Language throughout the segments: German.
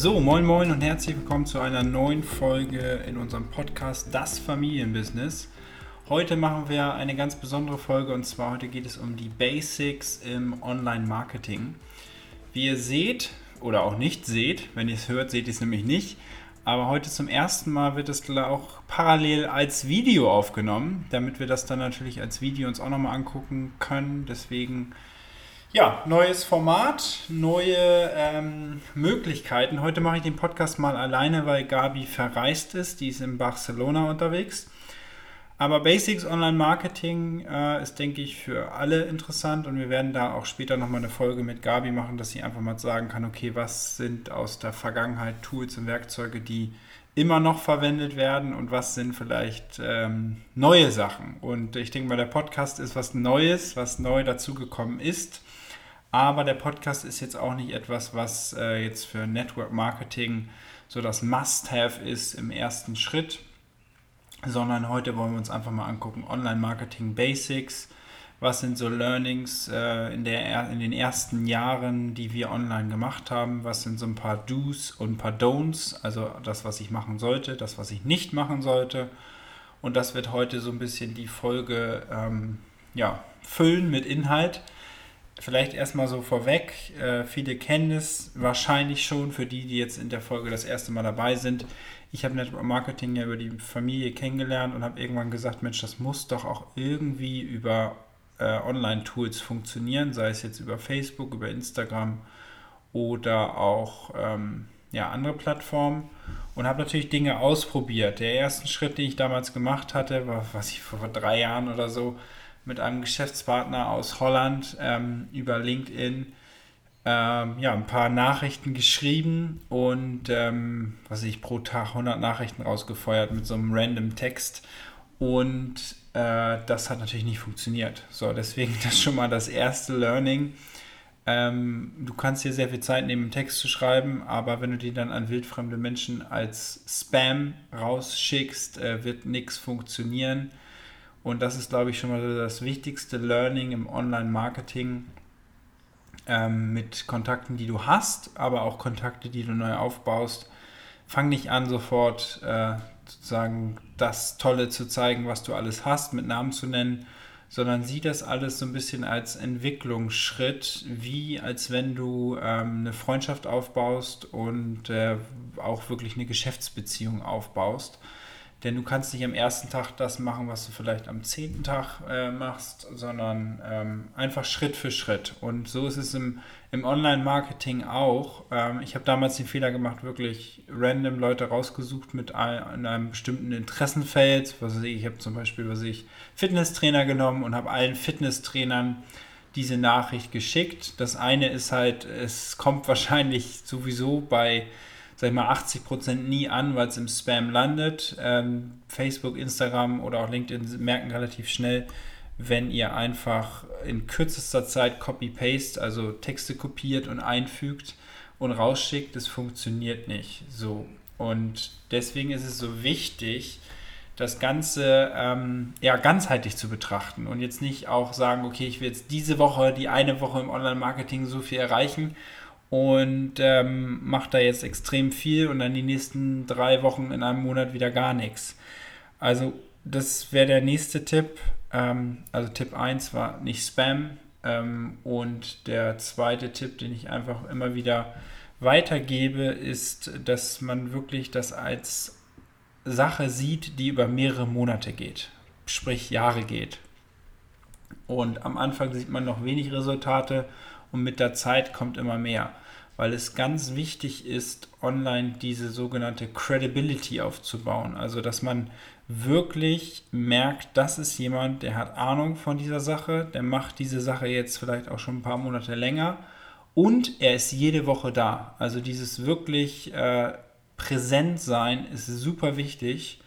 So, moin moin und herzlich willkommen zu einer neuen Folge in unserem Podcast Das Familienbusiness. Heute machen wir eine ganz besondere Folge und zwar heute geht es um die Basics im Online-Marketing. Wie ihr seht oder auch nicht seht, wenn ihr es hört, seht ihr es nämlich nicht, aber heute zum ersten Mal wird es auch parallel als Video aufgenommen, damit wir das dann natürlich als Video uns auch nochmal angucken können. Deswegen ja, neues Format, neue ähm, Möglichkeiten. Heute mache ich den Podcast mal alleine, weil Gabi verreist ist. Die ist in Barcelona unterwegs. Aber Basics Online Marketing äh, ist, denke ich, für alle interessant und wir werden da auch später nochmal eine Folge mit Gabi machen, dass sie einfach mal sagen kann, okay, was sind aus der Vergangenheit Tools und Werkzeuge, die immer noch verwendet werden und was sind vielleicht ähm, neue Sachen. Und ich denke mal, der Podcast ist was Neues, was neu dazugekommen ist. Aber der Podcast ist jetzt auch nicht etwas, was äh, jetzt für Network Marketing so das Must-Have ist im ersten Schritt, sondern heute wollen wir uns einfach mal angucken, Online-Marketing Basics. Was sind so Learnings äh, in, der, in den ersten Jahren, die wir online gemacht haben? Was sind so ein paar Do's und ein paar Don'ts? Also das, was ich machen sollte, das, was ich nicht machen sollte. Und das wird heute so ein bisschen die Folge ähm, ja, füllen mit Inhalt. Vielleicht erstmal so vorweg, äh, viele kennen es wahrscheinlich schon, für die, die jetzt in der Folge das erste Mal dabei sind. Ich habe Network Marketing ja über die Familie kennengelernt und habe irgendwann gesagt, Mensch, das muss doch auch irgendwie über äh, Online-Tools funktionieren, sei es jetzt über Facebook, über Instagram oder auch ähm, ja, andere Plattformen und habe natürlich Dinge ausprobiert. Der erste Schritt, den ich damals gemacht hatte, war, was ich vor drei Jahren oder so, mit einem Geschäftspartner aus Holland ähm, über LinkedIn ähm, ja, ein paar Nachrichten geschrieben und ähm, was ich pro Tag 100 Nachrichten rausgefeuert mit so einem random Text und äh, das hat natürlich nicht funktioniert. So, deswegen das schon mal das erste Learning. Ähm, du kannst dir sehr viel Zeit nehmen, einen Text zu schreiben, aber wenn du die dann an wildfremde Menschen als Spam rausschickst, äh, wird nichts funktionieren. Und das ist, glaube ich, schon mal das wichtigste Learning im Online-Marketing ähm, mit Kontakten, die du hast, aber auch Kontakte, die du neu aufbaust. Fang nicht an, sofort äh, sozusagen das Tolle zu zeigen, was du alles hast, mit Namen zu nennen, sondern sieh das alles so ein bisschen als Entwicklungsschritt, wie als wenn du ähm, eine Freundschaft aufbaust und äh, auch wirklich eine Geschäftsbeziehung aufbaust. Denn du kannst nicht am ersten Tag das machen, was du vielleicht am zehnten Tag äh, machst, sondern ähm, einfach Schritt für Schritt. Und so ist es im, im Online-Marketing auch. Ähm, ich habe damals den Fehler gemacht, wirklich random Leute rausgesucht mit ein, einem bestimmten Interessenfeld. Was ich, ich habe zum Beispiel, was ich, Fitnesstrainer genommen und habe allen Fitnesstrainern diese Nachricht geschickt. Das eine ist halt, es kommt wahrscheinlich sowieso bei sag ich mal, 80 Prozent nie an, weil es im Spam landet. Ähm, Facebook, Instagram oder auch LinkedIn merken relativ schnell, wenn ihr einfach in kürzester Zeit Copy-Paste, also Texte kopiert und einfügt und rausschickt, das funktioniert nicht so. Und deswegen ist es so wichtig, das Ganze ähm, ja, ganzheitlich zu betrachten und jetzt nicht auch sagen, okay, ich will jetzt diese Woche, die eine Woche im Online-Marketing so viel erreichen und ähm, macht da jetzt extrem viel und dann die nächsten drei Wochen in einem Monat wieder gar nichts. Also das wäre der nächste Tipp. Ähm, also Tipp 1 war nicht Spam. Ähm, und der zweite Tipp, den ich einfach immer wieder weitergebe, ist, dass man wirklich das als Sache sieht, die über mehrere Monate geht, sprich Jahre geht. Und am Anfang sieht man noch wenig Resultate und mit der Zeit kommt immer mehr, weil es ganz wichtig ist, online diese sogenannte Credibility aufzubauen. Also, dass man wirklich merkt, das ist jemand, der hat Ahnung von dieser Sache, der macht diese Sache jetzt vielleicht auch schon ein paar Monate länger und er ist jede Woche da. Also dieses wirklich äh, präsent sein ist super wichtig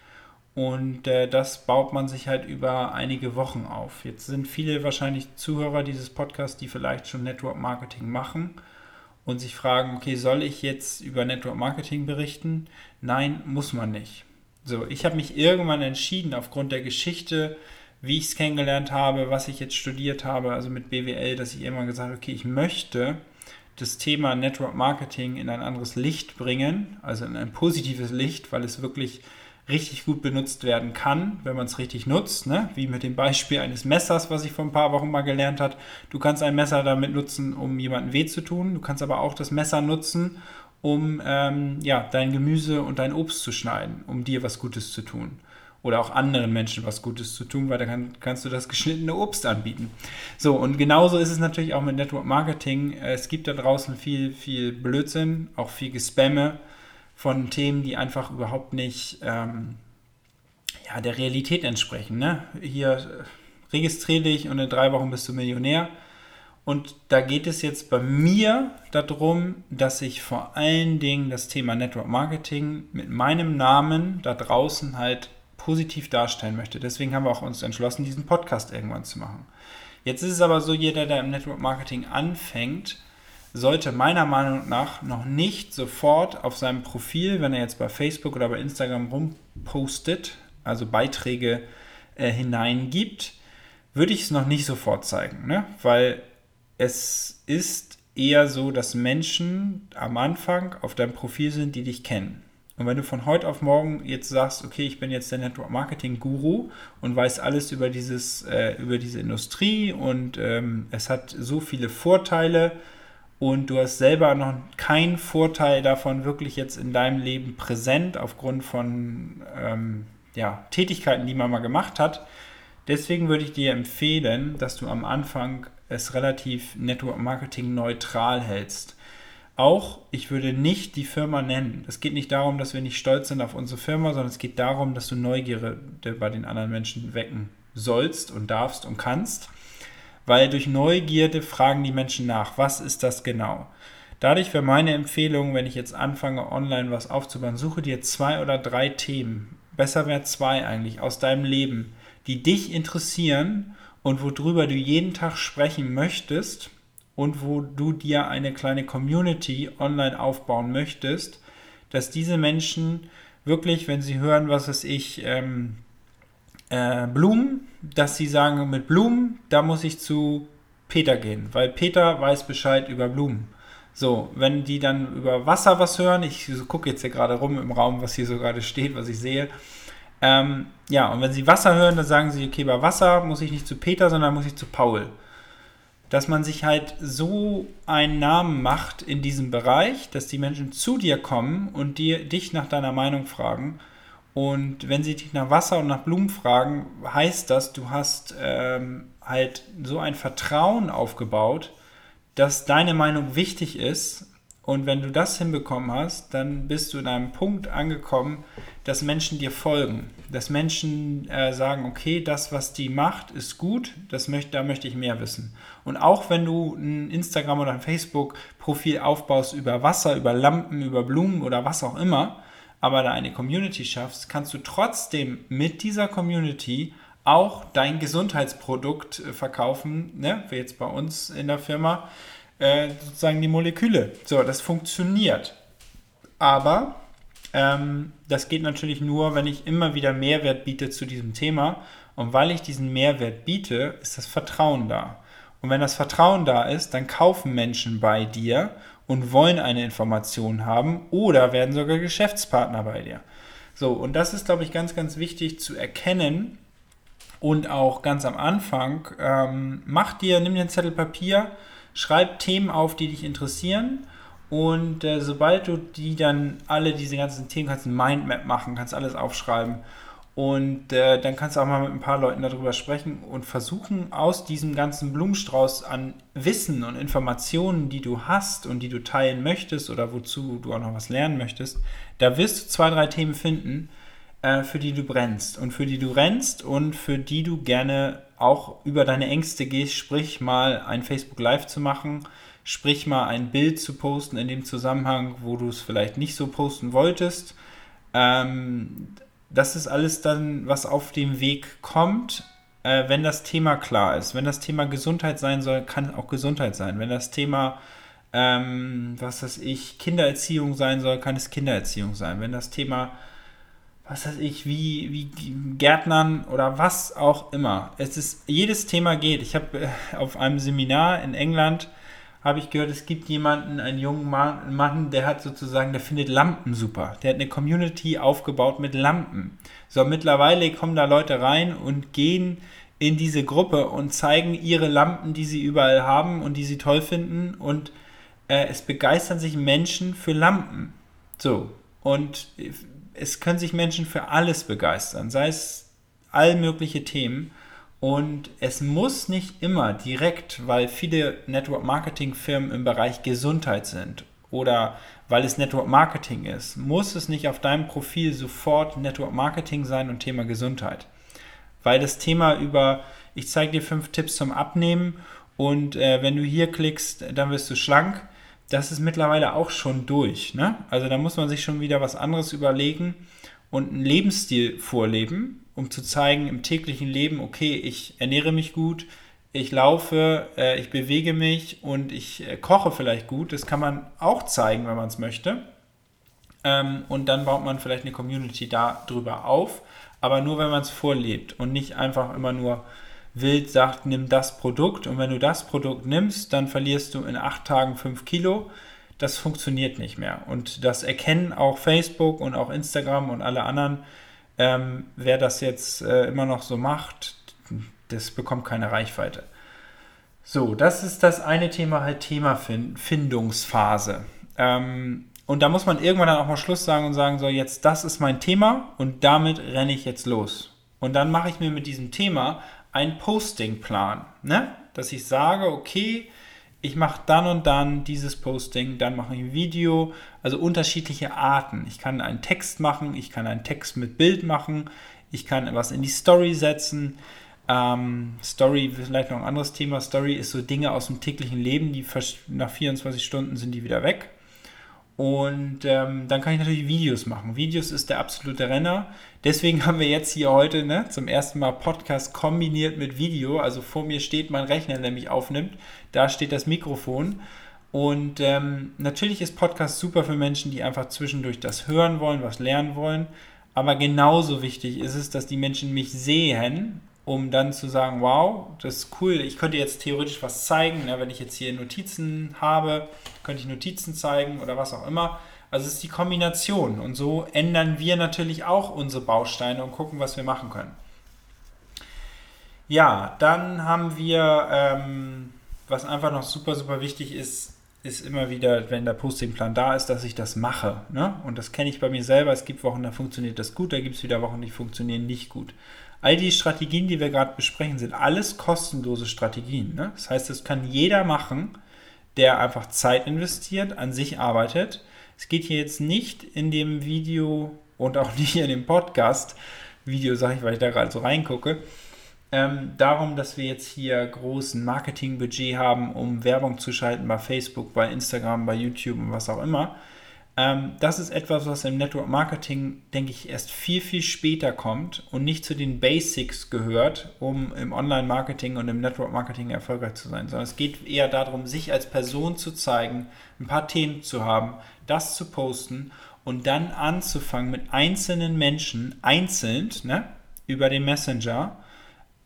und äh, das baut man sich halt über einige Wochen auf. Jetzt sind viele wahrscheinlich Zuhörer dieses Podcasts, die vielleicht schon Network Marketing machen und sich fragen, okay, soll ich jetzt über Network Marketing berichten? Nein, muss man nicht. So, ich habe mich irgendwann entschieden, aufgrund der Geschichte, wie ich es kennengelernt habe, was ich jetzt studiert habe, also mit BWL, dass ich irgendwann gesagt habe, okay, ich möchte das Thema Network Marketing in ein anderes Licht bringen, also in ein positives Licht, weil es wirklich richtig gut benutzt werden kann, wenn man es richtig nutzt, ne? wie mit dem Beispiel eines Messers, was ich vor ein paar Wochen mal gelernt habe. Du kannst ein Messer damit nutzen, um jemandem weh zu tun. Du kannst aber auch das Messer nutzen, um ähm, ja, dein Gemüse und dein Obst zu schneiden, um dir was Gutes zu tun. Oder auch anderen Menschen was Gutes zu tun, weil dann kann, kannst du das geschnittene Obst anbieten. So, und genauso ist es natürlich auch mit Network Marketing. Es gibt da draußen viel, viel Blödsinn, auch viel Gespamme von Themen, die einfach überhaupt nicht ähm, ja, der Realität entsprechen. Ne? Hier äh, registriere dich und in drei Wochen bist du Millionär. Und da geht es jetzt bei mir darum, dass ich vor allen Dingen das Thema Network Marketing mit meinem Namen da draußen halt positiv darstellen möchte. Deswegen haben wir auch uns entschlossen, diesen Podcast irgendwann zu machen. Jetzt ist es aber so, jeder, der im Network Marketing anfängt, sollte meiner Meinung nach noch nicht sofort auf seinem Profil, wenn er jetzt bei Facebook oder bei Instagram rumpostet, also Beiträge äh, hineingibt, würde ich es noch nicht sofort zeigen, ne? weil es ist eher so, dass Menschen am Anfang auf deinem Profil sind, die dich kennen. Und wenn du von heute auf morgen jetzt sagst, okay, ich bin jetzt der Network Marketing Guru und weiß alles über, dieses, äh, über diese Industrie und ähm, es hat so viele Vorteile und du hast selber noch keinen Vorteil davon wirklich jetzt in deinem Leben präsent aufgrund von ähm, ja, Tätigkeiten, die man mal gemacht hat. Deswegen würde ich dir empfehlen, dass du am Anfang es relativ Network Marketing neutral hältst. Auch, ich würde nicht die Firma nennen. Es geht nicht darum, dass wir nicht stolz sind auf unsere Firma, sondern es geht darum, dass du Neugierde bei den anderen Menschen wecken sollst und darfst und kannst. Weil durch Neugierde fragen die Menschen nach, was ist das genau? Dadurch wäre meine Empfehlung, wenn ich jetzt anfange, online was aufzubauen, suche dir zwei oder drei Themen, besser wäre zwei eigentlich, aus deinem Leben, die dich interessieren und worüber du jeden Tag sprechen möchtest und wo du dir eine kleine Community online aufbauen möchtest, dass diese Menschen wirklich, wenn sie hören, was weiß ich, ähm, äh, Blumen, dass sie sagen, mit Blumen, da muss ich zu Peter gehen, weil Peter weiß Bescheid über Blumen. So, wenn die dann über Wasser was hören, ich gucke jetzt hier gerade rum im Raum, was hier so gerade steht, was ich sehe. Ähm, ja, und wenn sie Wasser hören, dann sagen sie, okay, bei Wasser muss ich nicht zu Peter, sondern muss ich zu Paul dass man sich halt so einen Namen macht in diesem Bereich, dass die Menschen zu dir kommen und dir, dich nach deiner Meinung fragen. Und wenn sie dich nach Wasser und nach Blumen fragen, heißt das, du hast ähm, halt so ein Vertrauen aufgebaut, dass deine Meinung wichtig ist. Und wenn du das hinbekommen hast, dann bist du in einem Punkt angekommen, dass Menschen dir folgen. Dass Menschen äh, sagen, okay, das, was die macht, ist gut, das möchte, da möchte ich mehr wissen. Und auch wenn du ein Instagram oder ein Facebook-Profil aufbaust über Wasser, über Lampen, über Blumen oder was auch immer, aber da eine Community schaffst, kannst du trotzdem mit dieser Community auch dein Gesundheitsprodukt äh, verkaufen, ne? wie jetzt bei uns in der Firma, äh, sozusagen die Moleküle. So, das funktioniert. Aber ähm, das geht natürlich nur, wenn ich immer wieder Mehrwert biete zu diesem Thema. Und weil ich diesen Mehrwert biete, ist das Vertrauen da. Und wenn das Vertrauen da ist, dann kaufen Menschen bei dir und wollen eine Information haben oder werden sogar Geschäftspartner bei dir. So, und das ist, glaube ich, ganz, ganz wichtig zu erkennen. Und auch ganz am Anfang, ähm, mach dir, nimm dir einen Zettel Papier, schreib Themen auf, die dich interessieren. Und äh, sobald du die dann alle diese ganzen Themen kannst, ein Mindmap machen, kannst alles aufschreiben und äh, dann kannst du auch mal mit ein paar Leuten darüber sprechen und versuchen, aus diesem ganzen Blumenstrauß an Wissen und Informationen, die du hast und die du teilen möchtest oder wozu du auch noch was lernen möchtest, da wirst du zwei, drei Themen finden, äh, für die du brennst und für die du rennst und für die du gerne auch über deine Ängste gehst, sprich mal ein Facebook Live zu machen, sprich mal ein Bild zu posten in dem Zusammenhang, wo du es vielleicht nicht so posten wolltest. Ähm, das ist alles dann, was auf dem Weg kommt, äh, wenn das Thema klar ist. Wenn das Thema Gesundheit sein soll, kann auch Gesundheit sein. Wenn das Thema, ähm, was weiß ich, Kindererziehung sein soll, kann es Kindererziehung sein. Wenn das Thema, was weiß ich, wie, wie Gärtnern oder was auch immer. Es ist, jedes Thema geht. Ich habe äh, auf einem Seminar in England habe ich gehört, es gibt jemanden, einen jungen Mann, der hat sozusagen, der findet Lampen super. Der hat eine Community aufgebaut mit Lampen. So, mittlerweile kommen da Leute rein und gehen in diese Gruppe und zeigen ihre Lampen, die sie überall haben und die sie toll finden. Und äh, es begeistern sich Menschen für Lampen. So, und es können sich Menschen für alles begeistern, sei es all mögliche Themen. Und es muss nicht immer direkt, weil viele Network Marketing Firmen im Bereich Gesundheit sind oder weil es Network Marketing ist, muss es nicht auf deinem Profil sofort Network Marketing sein und Thema Gesundheit. Weil das Thema über, ich zeige dir fünf Tipps zum Abnehmen und äh, wenn du hier klickst, dann wirst du schlank, das ist mittlerweile auch schon durch. Ne? Also da muss man sich schon wieder was anderes überlegen und einen Lebensstil vorleben, um zu zeigen im täglichen Leben, okay, ich ernähre mich gut, ich laufe, äh, ich bewege mich und ich äh, koche vielleicht gut. Das kann man auch zeigen, wenn man es möchte. Ähm, und dann baut man vielleicht eine Community darüber auf, aber nur, wenn man es vorlebt und nicht einfach immer nur wild sagt, nimm das Produkt und wenn du das Produkt nimmst, dann verlierst du in acht Tagen fünf Kilo. Das funktioniert nicht mehr. Und das erkennen auch Facebook und auch Instagram und alle anderen ähm, wer das jetzt äh, immer noch so macht, das bekommt keine Reichweite. So, das ist das eine Thema, halt Themafindungsphase. Ähm, und da muss man irgendwann dann auch mal Schluss sagen und sagen, so, jetzt das ist mein Thema und damit renne ich jetzt los. Und dann mache ich mir mit diesem Thema einen Postingplan, ne? dass ich sage, okay, ich mache dann und dann dieses Posting, dann mache ich ein Video, also unterschiedliche Arten. Ich kann einen Text machen, ich kann einen Text mit Bild machen, ich kann was in die Story setzen. Ähm, Story, vielleicht noch ein anderes Thema. Story ist so Dinge aus dem täglichen Leben, die nach 24 Stunden sind die wieder weg. Und ähm, dann kann ich natürlich Videos machen. Videos ist der absolute Renner. Deswegen haben wir jetzt hier heute ne, zum ersten Mal Podcast kombiniert mit Video. Also vor mir steht mein Rechner, der mich aufnimmt. Da steht das Mikrofon. Und ähm, natürlich ist Podcast super für Menschen, die einfach zwischendurch das hören wollen, was lernen wollen. Aber genauso wichtig ist es, dass die Menschen mich sehen um dann zu sagen, wow, das ist cool, ich könnte jetzt theoretisch was zeigen, ne? wenn ich jetzt hier Notizen habe, könnte ich Notizen zeigen oder was auch immer. Also es ist die Kombination und so ändern wir natürlich auch unsere Bausteine und gucken, was wir machen können. Ja, dann haben wir, ähm, was einfach noch super, super wichtig ist, ist immer wieder, wenn der Postingplan da ist, dass ich das mache. Ne? Und das kenne ich bei mir selber. Es gibt Wochen, da funktioniert das gut, da gibt es wieder Wochen, die funktionieren nicht gut. All die Strategien, die wir gerade besprechen, sind alles kostenlose Strategien. Ne? Das heißt, das kann jeder machen, der einfach Zeit investiert, an sich arbeitet. Es geht hier jetzt nicht in dem Video und auch nicht in dem Podcast, Video sage ich, weil ich da gerade so reingucke, ähm, darum, dass wir jetzt hier großen Marketingbudget haben, um Werbung zu schalten bei Facebook, bei Instagram, bei YouTube und was auch immer, ähm, das ist etwas, was im Network Marketing, denke ich, erst viel, viel später kommt und nicht zu den Basics gehört, um im Online-Marketing und im Network Marketing erfolgreich zu sein, sondern es geht eher darum, sich als Person zu zeigen, ein paar Themen zu haben, das zu posten und dann anzufangen, mit einzelnen Menschen einzeln ne, über den Messenger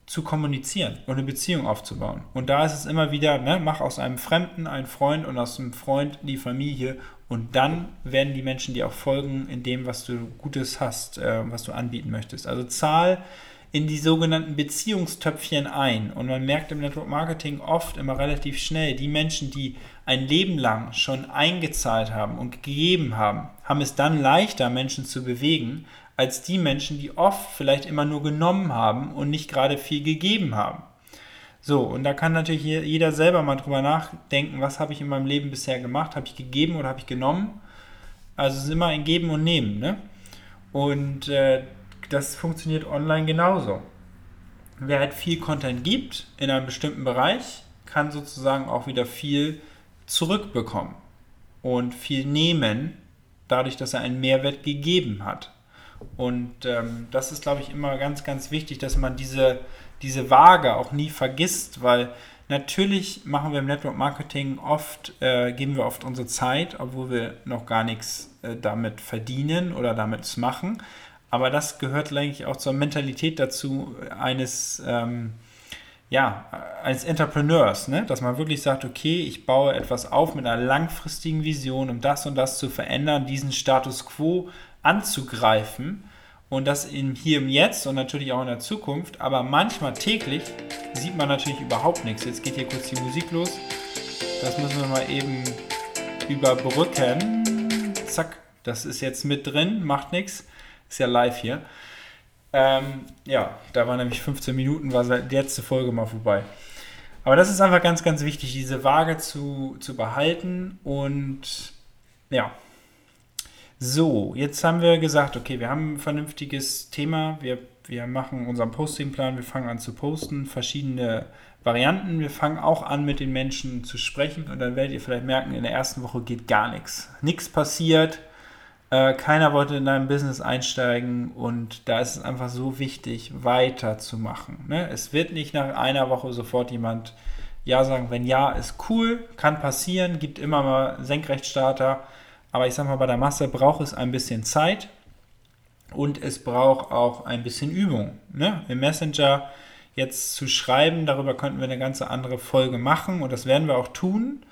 zu kommunizieren und eine Beziehung aufzubauen. Und da ist es immer wieder, ne, mach aus einem Fremden einen Freund und aus einem Freund die Familie und dann werden die Menschen dir auch folgen in dem, was du Gutes hast, äh, was du anbieten möchtest. Also zahl in die sogenannten Beziehungstöpfchen ein. Und man merkt im Network Marketing oft immer relativ schnell, die Menschen, die ein Leben lang schon eingezahlt haben und gegeben haben, haben es dann leichter, Menschen zu bewegen, als die Menschen, die oft vielleicht immer nur genommen haben und nicht gerade viel gegeben haben. So, und da kann natürlich jeder selber mal drüber nachdenken, was habe ich in meinem Leben bisher gemacht? Habe ich gegeben oder habe ich genommen? Also es ist immer ein Geben und Nehmen. Ne? Und äh, das funktioniert online genauso. Wer halt viel Content gibt in einem bestimmten Bereich, kann sozusagen auch wieder viel zurückbekommen und viel nehmen, dadurch, dass er einen Mehrwert gegeben hat. Und ähm, das ist, glaube ich, immer ganz, ganz wichtig, dass man diese, diese Waage auch nie vergisst, weil natürlich machen wir im Network Marketing oft, äh, geben wir oft unsere Zeit, obwohl wir noch gar nichts äh, damit verdienen oder damit machen. Aber das gehört eigentlich auch zur Mentalität dazu, eines, ähm, ja, als Entrepreneurs, ne? dass man wirklich sagt, okay, ich baue etwas auf mit einer langfristigen Vision, um das und das zu verändern, diesen Status quo anzugreifen und das in, hier im Jetzt und natürlich auch in der Zukunft, aber manchmal täglich sieht man natürlich überhaupt nichts. Jetzt geht hier kurz die Musik los. Das müssen wir mal eben überbrücken. Zack, das ist jetzt mit drin, macht nichts. Ist ja live hier. Ähm, ja, da war nämlich 15 Minuten, war die letzte Folge mal vorbei. Aber das ist einfach ganz, ganz wichtig, diese Waage zu, zu behalten und ja, so, jetzt haben wir gesagt, okay, wir haben ein vernünftiges Thema. Wir, wir machen unseren Postingplan, wir fangen an zu posten, verschiedene Varianten. Wir fangen auch an, mit den Menschen zu sprechen und dann werdet ihr vielleicht merken, in der ersten Woche geht gar nichts. Nichts passiert, äh, keiner wollte in dein Business einsteigen und da ist es einfach so wichtig, weiterzumachen. Ne? Es wird nicht nach einer Woche sofort jemand Ja sagen. Wenn Ja, ist cool, kann passieren, gibt immer mal Senkrechtstarter aber ich sage mal, bei der Masse braucht es ein bisschen Zeit und es braucht auch ein bisschen Übung. Ne? Im Messenger jetzt zu schreiben, darüber könnten wir eine ganze andere Folge machen und das werden wir auch tun.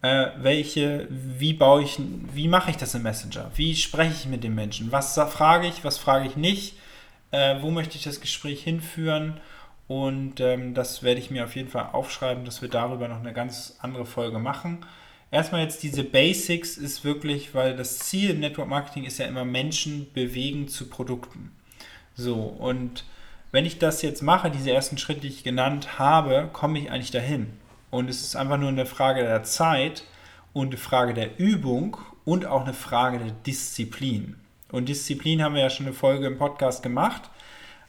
Äh, welche, wie baue ich, wie mache ich das im Messenger? Wie spreche ich mit den Menschen? Was frage ich, was frage ich nicht? Äh, wo möchte ich das Gespräch hinführen? Und ähm, das werde ich mir auf jeden Fall aufschreiben, dass wir darüber noch eine ganz andere Folge machen erstmal jetzt diese Basics ist wirklich, weil das Ziel im Network Marketing ist ja immer Menschen bewegen zu Produkten. So, und wenn ich das jetzt mache, diese ersten Schritte, die ich genannt habe, komme ich eigentlich dahin. Und es ist einfach nur eine Frage der Zeit und eine Frage der Übung und auch eine Frage der Disziplin. Und Disziplin haben wir ja schon eine Folge im Podcast gemacht.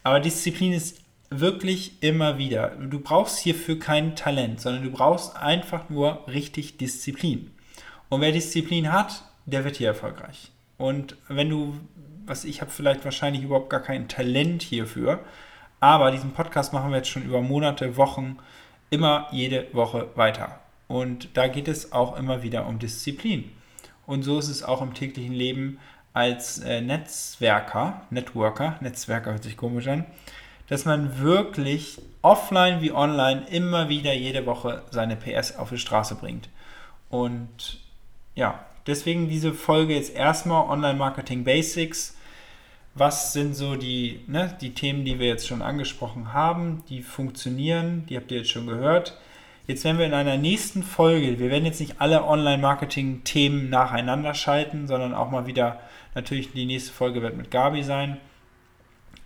Aber Disziplin ist wirklich immer wieder. Du brauchst hierfür kein Talent, sondern du brauchst einfach nur richtig Disziplin. Und wer Disziplin hat, der wird hier erfolgreich. Und wenn du, was ich habe vielleicht wahrscheinlich überhaupt gar kein Talent hierfür, aber diesen Podcast machen wir jetzt schon über Monate, Wochen, immer jede Woche weiter. Und da geht es auch immer wieder um Disziplin. Und so ist es auch im täglichen Leben als äh, Netzwerker, Networker, Netzwerker hört sich komisch an, dass man wirklich offline wie online immer wieder jede Woche seine PS auf die Straße bringt. Und ja, deswegen diese Folge jetzt erstmal Online-Marketing Basics. Was sind so die, ne, die Themen, die wir jetzt schon angesprochen haben, die funktionieren, die habt ihr jetzt schon gehört. Jetzt werden wir in einer nächsten Folge, wir werden jetzt nicht alle Online-Marketing-Themen nacheinander schalten, sondern auch mal wieder, natürlich die nächste Folge wird mit Gabi sein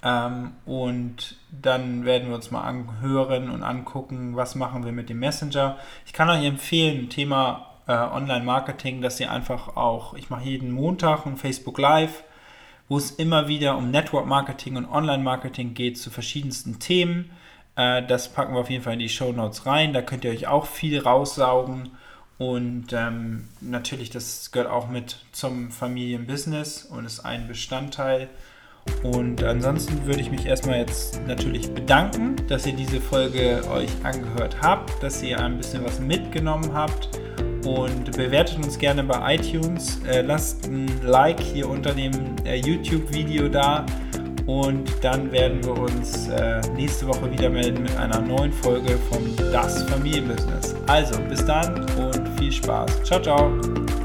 ähm, und dann werden wir uns mal anhören und angucken, was machen wir mit dem Messenger. Ich kann euch empfehlen, Thema äh, Online-Marketing, dass ihr einfach auch, ich mache jeden Montag ein Facebook Live, wo es immer wieder um Network-Marketing und Online-Marketing geht zu verschiedensten Themen. Äh, das packen wir auf jeden Fall in die Show Notes rein. Da könnt ihr euch auch viel raussaugen. Und ähm, natürlich, das gehört auch mit zum Familienbusiness und ist ein Bestandteil und ansonsten würde ich mich erstmal jetzt natürlich bedanken, dass ihr diese Folge euch angehört habt, dass ihr ein bisschen was mitgenommen habt und bewertet uns gerne bei iTunes. Äh, lasst ein Like hier unter dem äh, YouTube-Video da und dann werden wir uns äh, nächste Woche wieder melden mit einer neuen Folge vom Das Familienbusiness. Also bis dann und viel Spaß. Ciao, ciao.